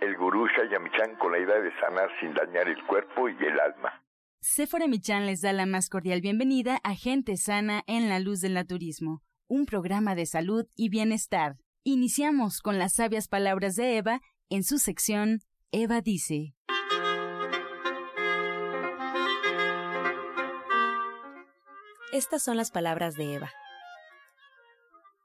el gurú Shayamichan con la idea de sanar sin dañar el cuerpo y el alma. Sephora Michan les da la más cordial bienvenida a Gente Sana en la Luz del Naturismo, un programa de salud y bienestar. Iniciamos con las sabias palabras de Eva en su sección Eva dice. Estas son las palabras de Eva.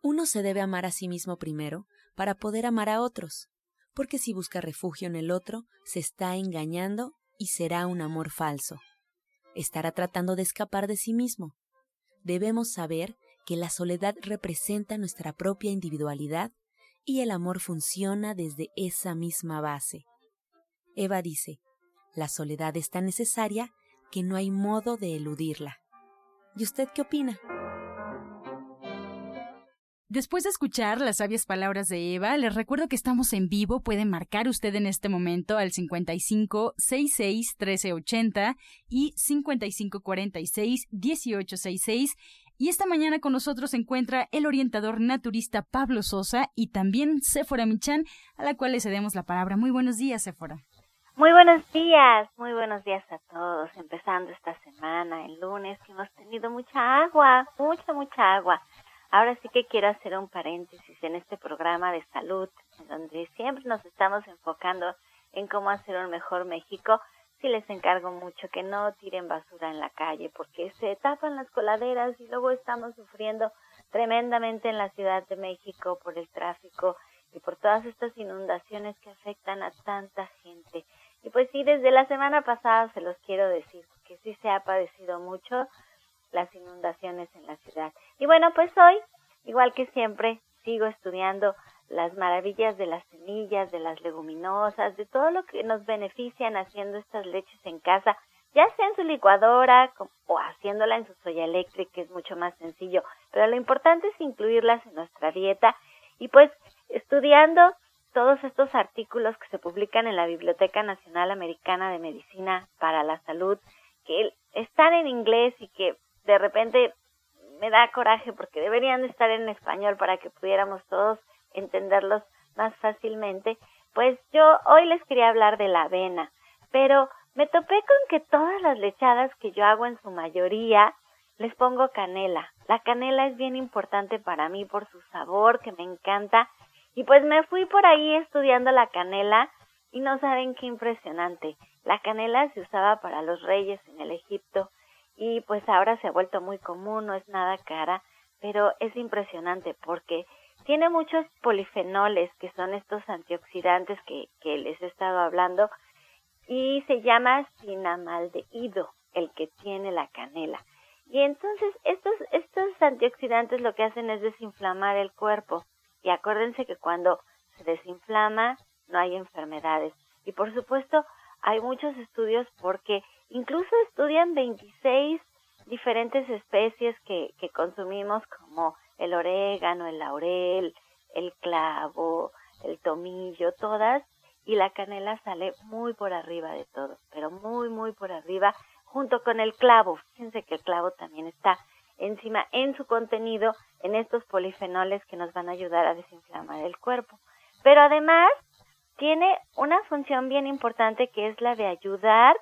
Uno se debe amar a sí mismo primero para poder amar a otros, porque si busca refugio en el otro, se está engañando y será un amor falso. Estará tratando de escapar de sí mismo. Debemos saber que la soledad representa nuestra propia individualidad y el amor funciona desde esa misma base. Eva dice, la soledad es tan necesaria que no hay modo de eludirla. ¿Y usted qué opina? Después de escuchar las sabias palabras de Eva, les recuerdo que estamos en vivo. Puede marcar usted en este momento al 55 66 1380 y 55 46 1866. Y esta mañana con nosotros se encuentra el orientador naturista Pablo Sosa y también Sephora Michan, a la cual le cedemos la palabra. Muy buenos días, Sephora. Muy buenos días, muy buenos días a todos. Empezando esta semana, el lunes, hemos tenido mucha agua, mucha, mucha agua. Ahora sí que quiero hacer un paréntesis en este programa de salud, en donde siempre nos estamos enfocando en cómo hacer un mejor México. Sí les encargo mucho que no tiren basura en la calle, porque se tapan las coladeras y luego estamos sufriendo tremendamente en la Ciudad de México por el tráfico y por todas estas inundaciones que afectan a tanta gente. Y pues sí, desde la semana pasada se los quiero decir, que sí se ha padecido mucho las inundaciones en la ciudad. Y bueno, pues hoy, igual que siempre, sigo estudiando las maravillas de las semillas, de las leguminosas, de todo lo que nos benefician haciendo estas leches en casa, ya sea en su licuadora o haciéndola en su soya eléctrica, que es mucho más sencillo. Pero lo importante es incluirlas en nuestra dieta y pues estudiando todos estos artículos que se publican en la Biblioteca Nacional Americana de Medicina para la Salud, que están en inglés y que de repente me da coraje porque deberían de estar en español para que pudiéramos todos entenderlos más fácilmente, pues yo hoy les quería hablar de la avena, pero me topé con que todas las lechadas que yo hago en su mayoría les pongo canela. La canela es bien importante para mí por su sabor que me encanta y pues me fui por ahí estudiando la canela y no saben qué impresionante. La canela se usaba para los reyes en el Egipto y pues ahora se ha vuelto muy común, no es nada cara, pero es impresionante porque tiene muchos polifenoles que son estos antioxidantes que, les he estado hablando y se llama cinamaldehído el que tiene la canela. Y entonces estos, estos antioxidantes lo que hacen es desinflamar el cuerpo. Y acuérdense que cuando se desinflama no hay enfermedades. Y por supuesto hay muchos estudios porque incluso estudian 26 diferentes especies que, que consumimos como el orégano, el laurel, el clavo, el tomillo, todas, y la canela sale muy por arriba de todo, pero muy, muy por arriba, junto con el clavo. Fíjense que el clavo también está encima en su contenido en estos polifenoles que nos van a ayudar a desinflamar el cuerpo. Pero además tiene una función bien importante que es la de ayudar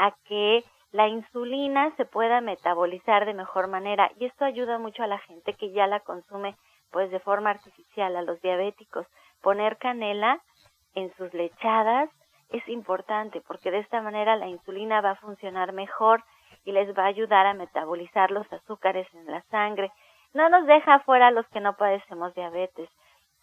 a que la insulina se pueda metabolizar de mejor manera y esto ayuda mucho a la gente que ya la consume pues de forma artificial a los diabéticos poner canela en sus lechadas es importante porque de esta manera la insulina va a funcionar mejor y les va a ayudar a metabolizar los azúcares en la sangre. No nos deja fuera los que no padecemos diabetes.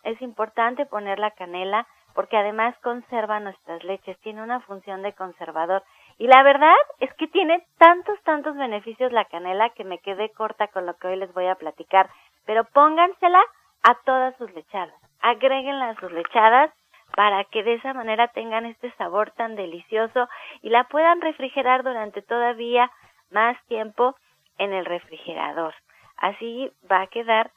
Es importante poner la canela porque además conserva nuestras leches, tiene una función de conservador. Y la verdad es que tiene tantos, tantos beneficios la canela que me quedé corta con lo que hoy les voy a platicar. Pero póngansela a todas sus lechadas, agréguenla a sus lechadas para que de esa manera tengan este sabor tan delicioso y la puedan refrigerar durante todavía más tiempo en el refrigerador. Así va a quedar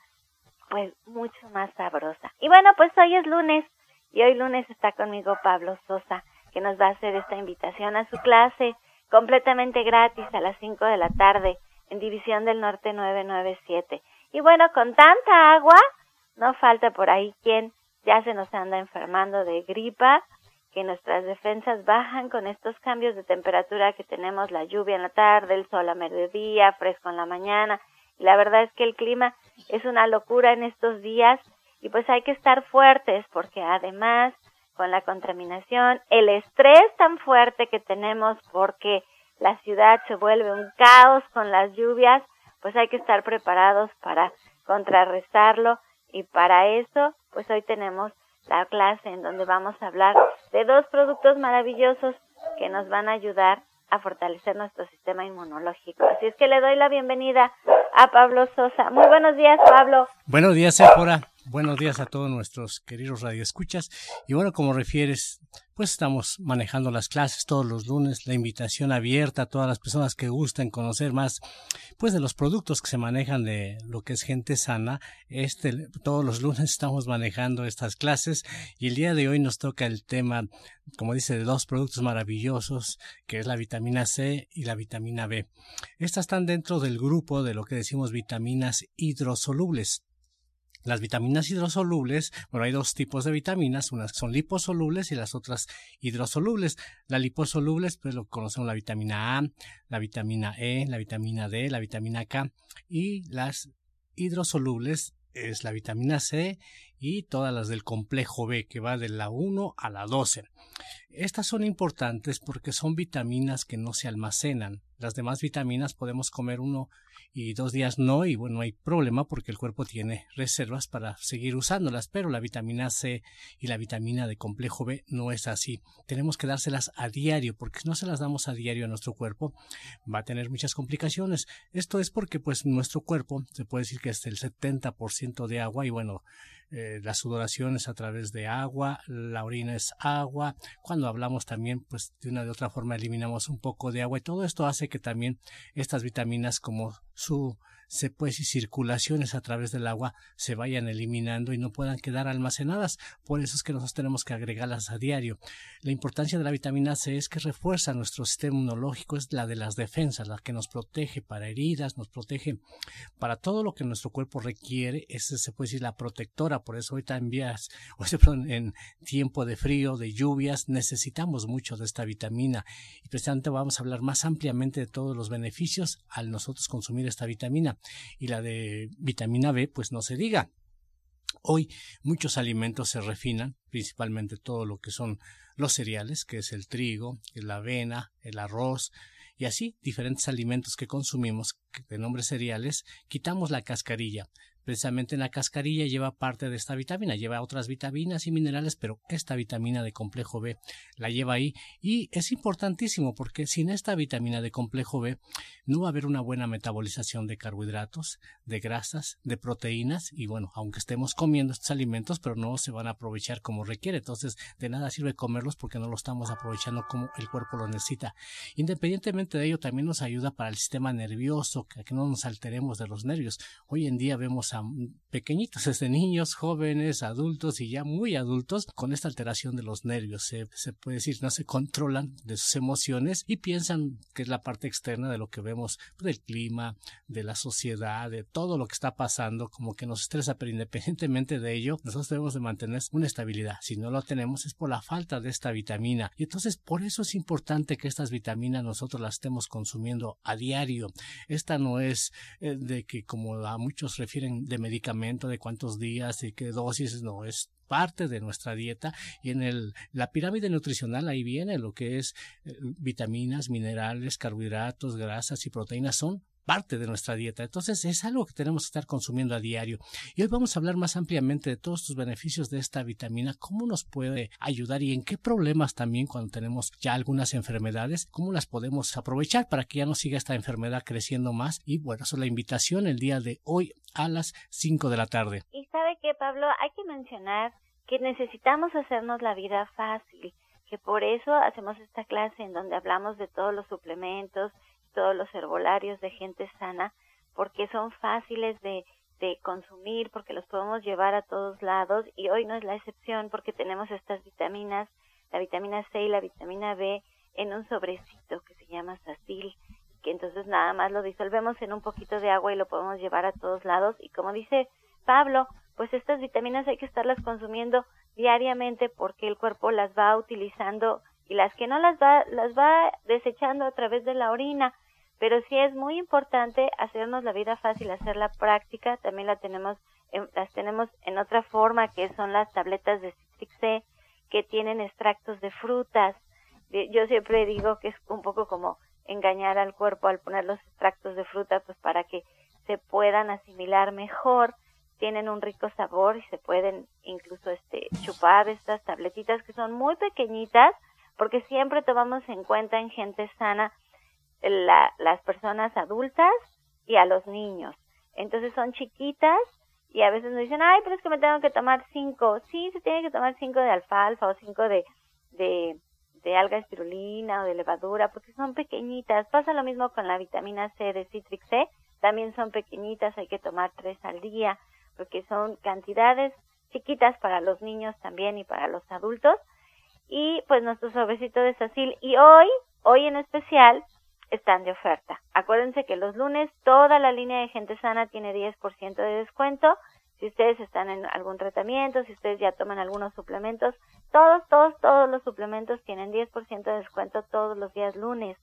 pues mucho más sabrosa. Y bueno, pues hoy es lunes y hoy lunes está conmigo Pablo Sosa, que nos va a hacer esta invitación a su clase completamente gratis a las 5 de la tarde en División del Norte 997. Y bueno, con tanta agua, no falta por ahí quien ya se nos anda enfermando de gripa, que nuestras defensas bajan con estos cambios de temperatura que tenemos, la lluvia en la tarde, el sol a mediodía, fresco en la mañana. Y la verdad es que el clima es una locura en estos días y pues hay que estar fuertes porque además con la contaminación, el estrés tan fuerte que tenemos porque la ciudad se vuelve un caos con las lluvias, pues hay que estar preparados para contrarrestarlo y para eso pues hoy tenemos la clase en donde vamos a hablar de dos productos maravillosos que nos van a ayudar a fortalecer nuestro sistema inmunológico. Así es que le doy la bienvenida a Pablo Sosa. Muy buenos días, Pablo. Buenos días, Sephora. Buenos días a todos nuestros queridos radioescuchas. Y bueno, como refieres, pues estamos manejando las clases todos los lunes, la invitación abierta a todas las personas que gusten conocer más, pues de los productos que se manejan de lo que es gente sana. Este, todos los lunes estamos manejando estas clases y el día de hoy nos toca el tema, como dice, de dos productos maravillosos, que es la vitamina C y la vitamina B. Estas están dentro del grupo de lo que decimos vitaminas hidrosolubles. Las vitaminas hidrosolubles, bueno, hay dos tipos de vitaminas, unas son liposolubles y las otras hidrosolubles. Las liposolubles, pues lo conocemos la vitamina A, la vitamina E, la vitamina D, la vitamina K y las hidrosolubles es la vitamina C y todas las del complejo B, que va de la 1 a la 12. Estas son importantes porque son vitaminas que no se almacenan. Las demás vitaminas podemos comer uno y dos días no, y bueno, no hay problema porque el cuerpo tiene reservas para seguir usándolas, pero la vitamina C y la vitamina de complejo B no es así. Tenemos que dárselas a diario, porque si no se las damos a diario a nuestro cuerpo, va a tener muchas complicaciones. Esto es porque pues nuestro cuerpo se puede decir que es el 70% de agua y bueno, eh, la sudoración es a través de agua, la orina es agua, cuando hablamos también pues de una de otra forma eliminamos un poco de agua y todo esto hace que también estas vitaminas como su se puede si circulaciones a través del agua se vayan eliminando y no puedan quedar almacenadas. Por eso es que nosotros tenemos que agregarlas a diario. La importancia de la vitamina C es que refuerza nuestro sistema inmunológico, es la de las defensas, la que nos protege para heridas, nos protege para todo lo que nuestro cuerpo requiere. Esa se puede decir la protectora. Por eso hoy también, en tiempo de frío, de lluvias, necesitamos mucho de esta vitamina. Y precisamente vamos a hablar más ampliamente de todos los beneficios al nosotros consumir esta vitamina y la de vitamina B, pues no se diga. Hoy muchos alimentos se refinan, principalmente todo lo que son los cereales, que es el trigo, la avena, el arroz, y así diferentes alimentos que consumimos de nombre cereales, quitamos la cascarilla. Precisamente en la cascarilla lleva parte de esta vitamina, lleva otras vitaminas y minerales, pero esta vitamina de complejo B la lleva ahí y es importantísimo porque sin esta vitamina de complejo B no va a haber una buena metabolización de carbohidratos, de grasas, de proteínas y bueno, aunque estemos comiendo estos alimentos, pero no se van a aprovechar como requiere. Entonces, de nada sirve comerlos porque no lo estamos aprovechando como el cuerpo lo necesita. Independientemente de ello, también nos ayuda para el sistema nervioso, que no nos alteremos de los nervios. Hoy en día vemos a pequeñitos, desde niños, jóvenes, adultos y ya muy adultos, con esta alteración de los nervios. Se, puede decir, no se controlan de sus emociones y piensan que es la parte externa de lo que vemos pues, del clima, de la sociedad, de todo lo que está pasando, como que nos estresa, pero independientemente de ello, nosotros debemos de mantener una estabilidad. Si no lo tenemos es por la falta de esta vitamina. Y entonces por eso es importante que estas vitaminas nosotros las estemos consumiendo a diario. Esta no es eh, de que como a muchos refieren de medicamento, de cuántos días y qué dosis, no, es parte de nuestra dieta. Y en el, la pirámide nutricional ahí viene lo que es eh, vitaminas, minerales, carbohidratos, grasas y proteínas son parte de nuestra dieta. Entonces es algo que tenemos que estar consumiendo a diario. Y hoy vamos a hablar más ampliamente de todos los beneficios de esta vitamina, cómo nos puede ayudar y en qué problemas también cuando tenemos ya algunas enfermedades, cómo las podemos aprovechar para que ya no siga esta enfermedad creciendo más. Y bueno, eso es la invitación el día de hoy a las 5 de la tarde. Y sabe que Pablo, hay que mencionar que necesitamos hacernos la vida fácil, que por eso hacemos esta clase en donde hablamos de todos los suplementos, todos los herbolarios de gente sana, porque son fáciles de, consumir, porque los podemos llevar a todos lados y hoy no es la excepción porque tenemos estas vitaminas, la vitamina C y la vitamina B en un sobrecito que se llama Sacil, que entonces nada más lo disolvemos en un poquito de agua y lo podemos llevar a todos lados y como dice Pablo, pues estas vitaminas hay que estarlas consumiendo diariamente porque el cuerpo las va utilizando y las que no las va las va desechando a través de la orina. Pero sí es muy importante hacernos la vida fácil, hacer la práctica, también la tenemos, las tenemos en otra forma que son las tabletas de Citrix C que tienen extractos de frutas. Yo siempre digo que es un poco como engañar al cuerpo al poner los extractos de fruta pues para que se puedan asimilar mejor, tienen un rico sabor y se pueden incluso este chupar estas tabletitas que son muy pequeñitas porque siempre tomamos en cuenta en gente sana la, las personas adultas y a los niños. Entonces son chiquitas y a veces nos dicen, ay, pero es que me tengo que tomar cinco. Sí, se tiene que tomar cinco de alfalfa o cinco de, de, de alga espirulina o de levadura porque son pequeñitas. Pasa lo mismo con la vitamina C de Citrix C. También son pequeñitas, hay que tomar tres al día porque son cantidades chiquitas para los niños también y para los adultos. Y pues nuestro sobrecito de Sacil. Y hoy, hoy en especial, están de oferta. Acuérdense que los lunes toda la línea de gente sana tiene 10% de descuento. Si ustedes están en algún tratamiento, si ustedes ya toman algunos suplementos, todos, todos, todos los suplementos tienen 10% de descuento todos los días lunes.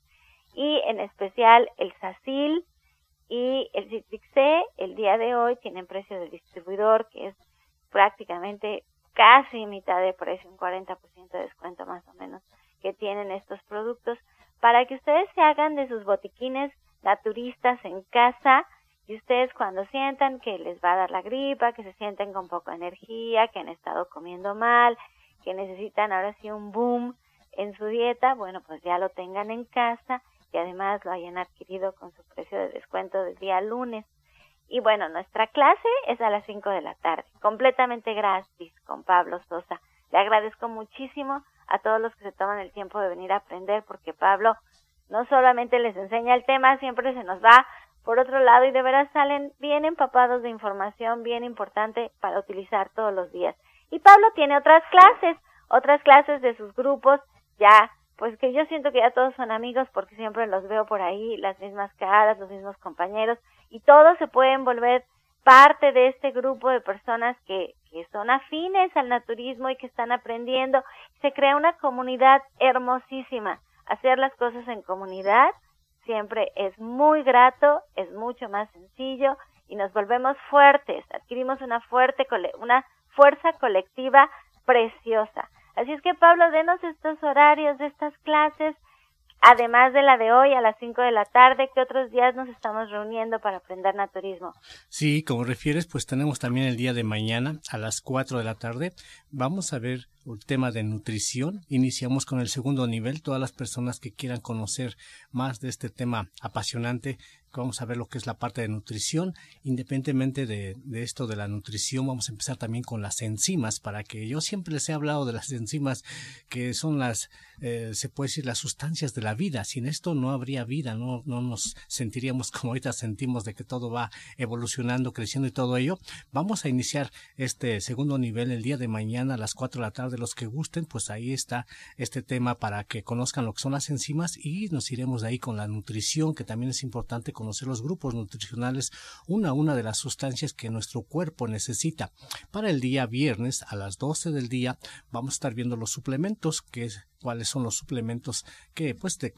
Y en especial el SACIL y el Citrix C, el día de hoy tienen precio de distribuidor que es prácticamente casi mitad de precio, un 40% de descuento más o menos que tienen estos productos para que ustedes se hagan de sus botiquines naturistas en casa y ustedes cuando sientan que les va a dar la gripa, que se sienten con poca energía, que han estado comiendo mal, que necesitan ahora sí un boom en su dieta, bueno, pues ya lo tengan en casa y además lo hayan adquirido con su precio de descuento del día lunes. Y bueno, nuestra clase es a las 5 de la tarde, completamente gratis con Pablo Sosa. Le agradezco muchísimo a todos los que se toman el tiempo de venir a aprender, porque Pablo no solamente les enseña el tema, siempre se nos va por otro lado y de veras salen bien empapados de información bien importante para utilizar todos los días. Y Pablo tiene otras clases, otras clases de sus grupos, ya, pues que yo siento que ya todos son amigos porque siempre los veo por ahí, las mismas caras, los mismos compañeros, y todos se pueden volver parte de este grupo de personas que, que son afines al naturismo y que están aprendiendo. Se crea una comunidad hermosísima. Hacer las cosas en comunidad siempre es muy grato, es mucho más sencillo y nos volvemos fuertes, adquirimos una fuerte una fuerza colectiva preciosa. Así es que Pablo, denos estos horarios de estas clases Además de la de hoy a las 5 de la tarde, ¿qué otros días nos estamos reuniendo para aprender naturismo? Sí, como refieres, pues tenemos también el día de mañana a las 4 de la tarde. Vamos a ver el tema de nutrición. Iniciamos con el segundo nivel. Todas las personas que quieran conocer más de este tema apasionante, vamos a ver lo que es la parte de nutrición. Independientemente de, esto de la nutrición, vamos a empezar también con las enzimas, para que yo siempre les he hablado de las enzimas que son las, eh, se puede decir, las sustancias de la vida. Sin esto no habría vida, no, no nos sentiríamos como ahorita sentimos de que todo va evolucionando, creciendo y todo ello. Vamos a iniciar este segundo nivel el día de mañana a las 4 de la tarde los que gusten, pues ahí está este tema para que conozcan lo que son las enzimas y nos iremos de ahí con la nutrición, que también es importante conocer los grupos nutricionales, una a una de las sustancias que nuestro cuerpo necesita. Para el día viernes a las 12 del día vamos a estar viendo los suplementos, que es cuáles son los suplementos que pues de,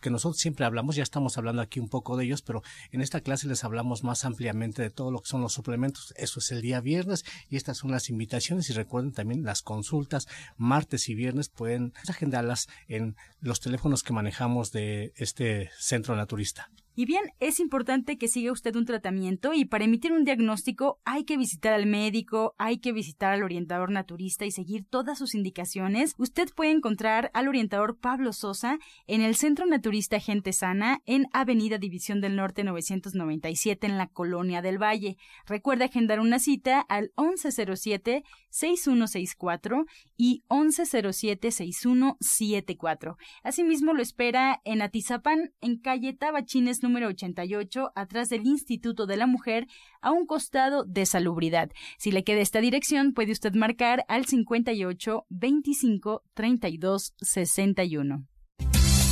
que nosotros siempre hablamos, ya estamos hablando aquí un poco de ellos, pero en esta clase les hablamos más ampliamente de todo lo que son los suplementos. Eso es el día viernes y estas son las invitaciones y recuerden también las consultas martes y viernes pueden agendarlas en los teléfonos que manejamos de este centro naturista. Y bien, es importante que siga usted un tratamiento y para emitir un diagnóstico hay que visitar al médico, hay que visitar al orientador naturista y seguir todas sus indicaciones. Usted puede encontrar al orientador Pablo Sosa en el Centro Naturista Gente Sana en Avenida División del Norte 997 en la Colonia del Valle. Recuerde agendar una cita al 1107-6164 y 1107-6174. Asimismo lo espera en Atizapán, en calle Tabachines número 88, atrás del Instituto de la Mujer, a un costado de Salubridad. Si le queda esta dirección, puede usted marcar al 58 25 32 61.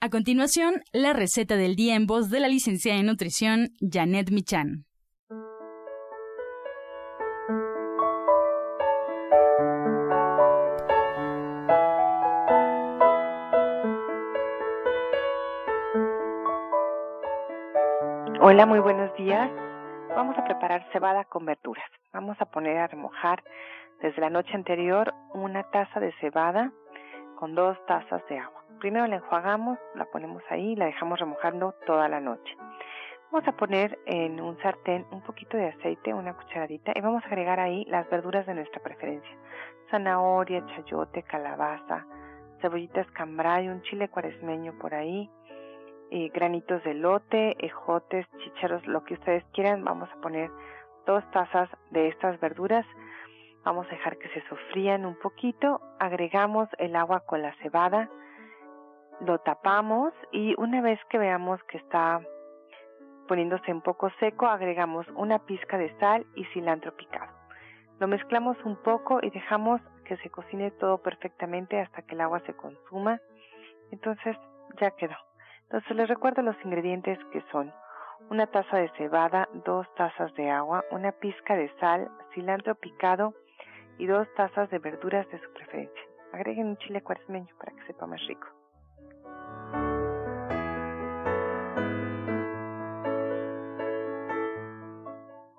A continuación, la receta del día en voz de la licenciada en nutrición Janet Michan. Hola, muy buenos días. Vamos a preparar cebada con verduras. Vamos a poner a remojar desde la noche anterior una taza de cebada con dos tazas de agua. Primero la enjuagamos, la ponemos ahí y la dejamos remojando toda la noche. Vamos a poner en un sartén un poquito de aceite, una cucharadita, y vamos a agregar ahí las verduras de nuestra preferencia. Zanahoria, chayote, calabaza, cebollitas cambray, un chile cuaresmeño por ahí, eh, granitos de lote, ejotes, chícharos, lo que ustedes quieran. Vamos a poner dos tazas de estas verduras. Vamos a dejar que se sofrían un poquito. Agregamos el agua con la cebada lo tapamos y una vez que veamos que está poniéndose un poco seco, agregamos una pizca de sal y cilantro picado. Lo mezclamos un poco y dejamos que se cocine todo perfectamente hasta que el agua se consuma. Entonces ya quedó. Entonces les recuerdo los ingredientes que son una taza de cebada, dos tazas de agua, una pizca de sal, cilantro picado y dos tazas de verduras de su preferencia. Agreguen un chile cuaresmeño para que sepa más rico.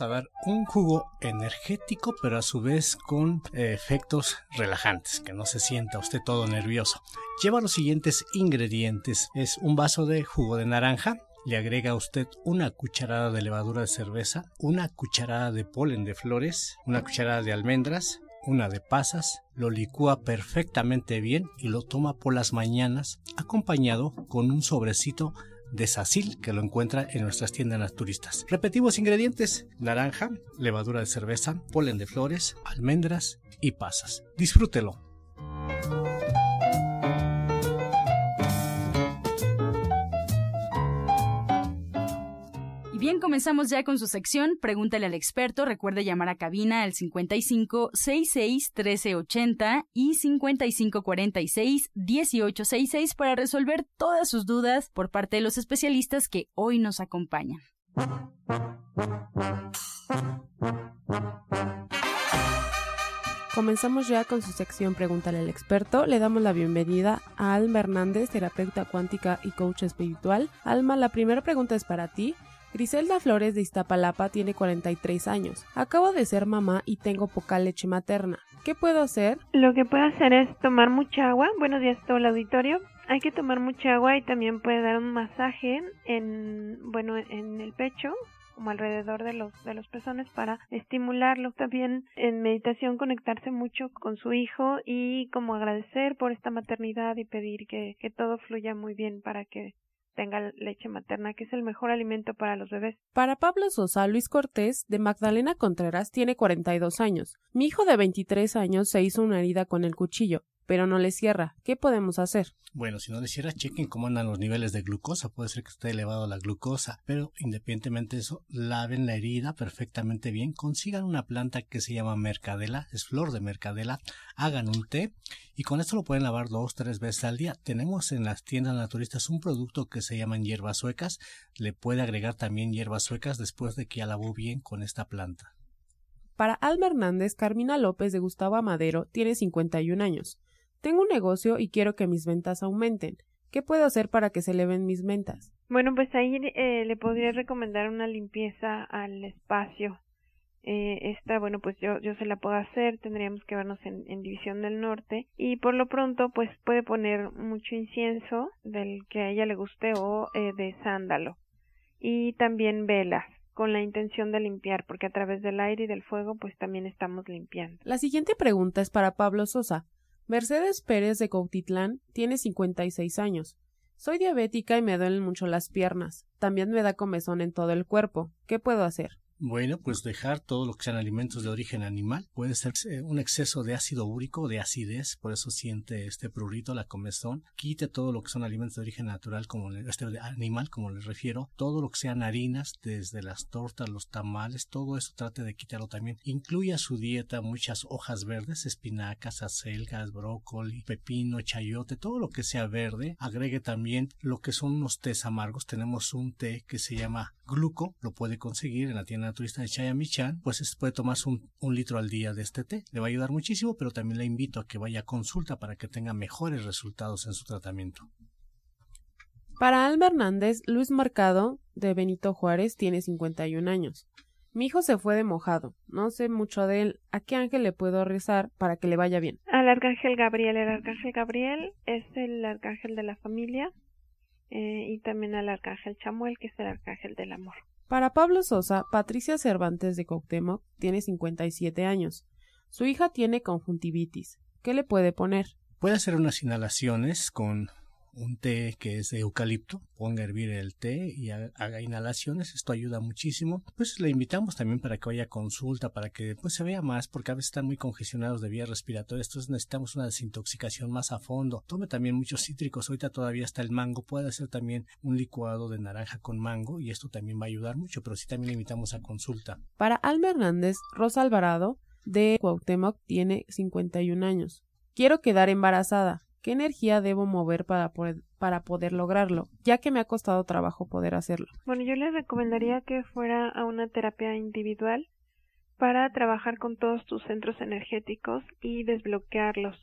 A ver un jugo energético, pero a su vez con eh, efectos relajantes, que no se sienta usted todo nervioso. Lleva los siguientes ingredientes. Es un vaso de jugo de naranja, le agrega usted una cucharada de levadura de cerveza, una cucharada de polen de flores, una cucharada de almendras, una de pasas, lo licúa perfectamente bien y lo toma por las mañanas acompañado con un sobrecito de Sacil que lo encuentra en nuestras tiendas naturistas. Repetimos ingredientes: naranja, levadura de cerveza, polen de flores, almendras y pasas. Disfrútelo. Bien, comenzamos ya con su sección. Pregúntale al experto. Recuerde llamar a cabina al 55 66 1380 y 55 46 1866 para resolver todas sus dudas por parte de los especialistas que hoy nos acompañan. Comenzamos ya con su sección Pregúntale al experto. Le damos la bienvenida a Alma Hernández, terapeuta cuántica y coach espiritual. Alma, la primera pregunta es para ti. Griselda Flores de Iztapalapa tiene 43 años. Acabo de ser mamá y tengo poca leche materna. ¿Qué puedo hacer? Lo que puedo hacer es tomar mucha agua. Buenos días a todo el auditorio. Hay que tomar mucha agua y también puede dar un masaje en, bueno, en el pecho como alrededor de los de los pezones para estimularlo también en meditación conectarse mucho con su hijo y como agradecer por esta maternidad y pedir que, que todo fluya muy bien para que tenga leche materna, que es el mejor alimento para los bebés. Para Pablo Sosa, Luis Cortés, de Magdalena Contreras, tiene 42 años. Mi hijo de 23 años se hizo una herida con el cuchillo pero no le cierra. ¿Qué podemos hacer? Bueno, si no le cierra, chequen cómo andan los niveles de glucosa. Puede ser que esté elevado la glucosa, pero independientemente de eso, laven la herida perfectamente bien. Consigan una planta que se llama mercadela, es flor de mercadela. Hagan un té y con esto lo pueden lavar dos, tres veces al día. Tenemos en las tiendas naturistas un producto que se llaman hierbas suecas. Le puede agregar también hierbas suecas después de que ya lavó bien con esta planta. Para Alma Hernández, Carmina López de Gustavo Amadero tiene 51 años. Tengo un negocio y quiero que mis ventas aumenten. ¿Qué puedo hacer para que se eleven mis ventas? Bueno, pues ahí eh, le podría recomendar una limpieza al espacio. Eh, esta, bueno, pues yo, yo se la puedo hacer, tendríamos que vernos en, en, División del Norte y por lo pronto pues puede poner mucho incienso del que a ella le guste o eh, de sándalo y también velas con la intención de limpiar porque a través del aire y del fuego pues también estamos limpiando. La siguiente pregunta es para Pablo Sosa. Mercedes Pérez de Cautitlán tiene 56 años. Soy diabética y me duelen mucho las piernas. También me da comezón en todo el cuerpo. ¿Qué puedo hacer? Bueno, pues dejar todo lo que sean alimentos de origen animal. Puede ser eh, un exceso de ácido úrico, de acidez, por eso siente este prurito, la comezón. Quite todo lo que son alimentos de origen natural, como este animal, como les refiero. Todo lo que sean harinas, desde las tortas, los tamales, todo eso trate de quitarlo también. Incluya su dieta muchas hojas verdes, espinacas, acelgas, brócoli, pepino, chayote, todo lo que sea verde. Agregue también lo que son unos tés amargos. Tenemos un té que se llama gluco, lo puede conseguir en la tienda naturista de Chayamichan, pues puede tomarse un, un, litro al día de este té. Le va a ayudar muchísimo, pero también le invito a que vaya a consulta para que tenga mejores resultados en su tratamiento. Para Alma Hernández, Luis Mercado, de Benito Juárez, tiene 51 años. Mi hijo se fue de mojado. No sé mucho de él. ¿A qué ángel le puedo rezar para que le vaya bien? Al arcángel Gabriel. El arcángel Gabriel es el arcángel de la familia eh, y también al arcángel Chamuel, que es el arcángel del amor. Para Pablo Sosa, Patricia Cervantes de Coctemoc tiene 57 años. Su hija tiene conjuntivitis. ¿Qué le puede poner? Puede hacer unas inhalaciones con un té que es de eucalipto, ponga a hervir el té y haga inhalaciones, esto ayuda muchísimo. Pues le invitamos también para que vaya a consulta, para que pues se vea más, porque a veces están muy congestionados de vías respiratorias, entonces necesitamos una desintoxicación más a fondo. Tome también muchos cítricos, ahorita todavía está el mango, puede hacer también un licuado de naranja con mango y esto también va a ayudar mucho, pero sí también le invitamos a consulta. Para Alma Hernández, Rosa Alvarado de Cuauhtémoc tiene 51 años. Quiero quedar embarazada. ¿Qué energía debo mover para poder, para poder lograrlo? Ya que me ha costado trabajo poder hacerlo. Bueno, yo le recomendaría que fuera a una terapia individual para trabajar con todos tus centros energéticos y desbloquearlos.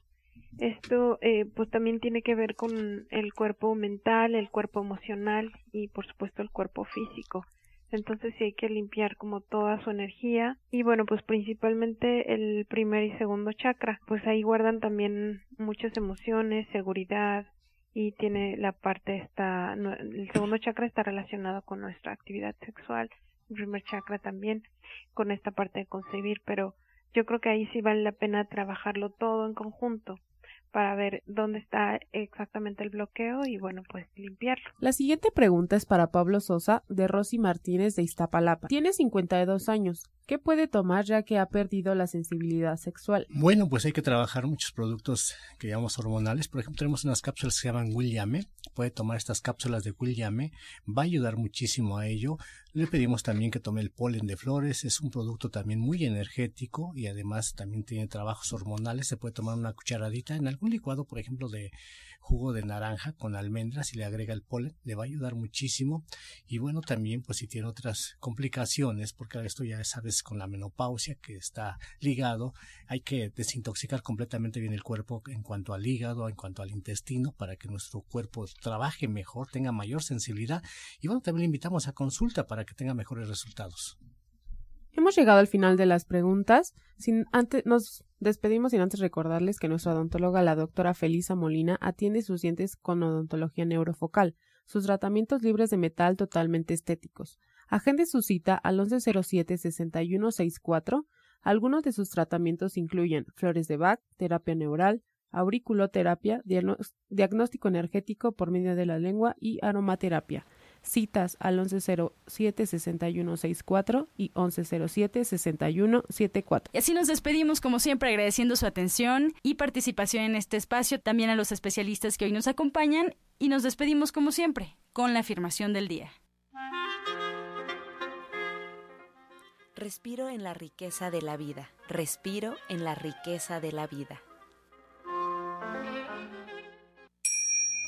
Esto eh, pues también tiene que ver con el cuerpo mental, el cuerpo emocional y por supuesto el cuerpo físico entonces sí hay que limpiar como toda su energía y bueno pues principalmente el primer y segundo chakra pues ahí guardan también muchas emociones seguridad y tiene la parte esta el segundo chakra está relacionado con nuestra actividad sexual el primer chakra también con esta parte de concebir pero yo creo que ahí sí vale la pena trabajarlo todo en conjunto para ver dónde está exactamente el bloqueo y bueno, pues limpiarlo. La siguiente pregunta es para Pablo Sosa de Rosy Martínez de Iztapalapa. Tiene 52 años. ¿Qué puede tomar ya que ha perdido la sensibilidad sexual? Bueno, pues hay que trabajar muchos productos que llamamos hormonales. Por ejemplo, tenemos unas cápsulas que se llaman Williame. Puede tomar estas cápsulas de Williame. Va a ayudar muchísimo a ello. Le pedimos también que tome el polen de flores, es un producto también muy energético y además también tiene trabajos hormonales. Se puede tomar una cucharadita en algún licuado, por ejemplo, de jugo de naranja con almendras y le agrega el polen, le va a ayudar muchísimo. Y bueno, también pues si tiene otras complicaciones, porque esto ya sabes con la menopausia que está ligado, hay que desintoxicar completamente bien el cuerpo en cuanto al hígado, en cuanto al intestino, para que nuestro cuerpo trabaje mejor, tenga mayor sensibilidad. Y bueno, también le invitamos a consulta para que tenga mejores resultados. Hemos llegado al final de las preguntas. Sin antes, nos despedimos sin antes recordarles que nuestra odontóloga, la doctora Felisa Molina, atiende sus dientes con odontología neurofocal, sus tratamientos libres de metal totalmente estéticos. Agende su cita al 1107-6164. Algunos de sus tratamientos incluyen flores de Bach, terapia neural, auriculoterapia, diagnóstico energético por medio de la lengua y aromaterapia. Citas al 1107-6164 y 1107-6174. Y así nos despedimos, como siempre, agradeciendo su atención y participación en este espacio, también a los especialistas que hoy nos acompañan, y nos despedimos, como siempre, con la afirmación del día. Respiro en la riqueza de la vida. Respiro en la riqueza de la vida.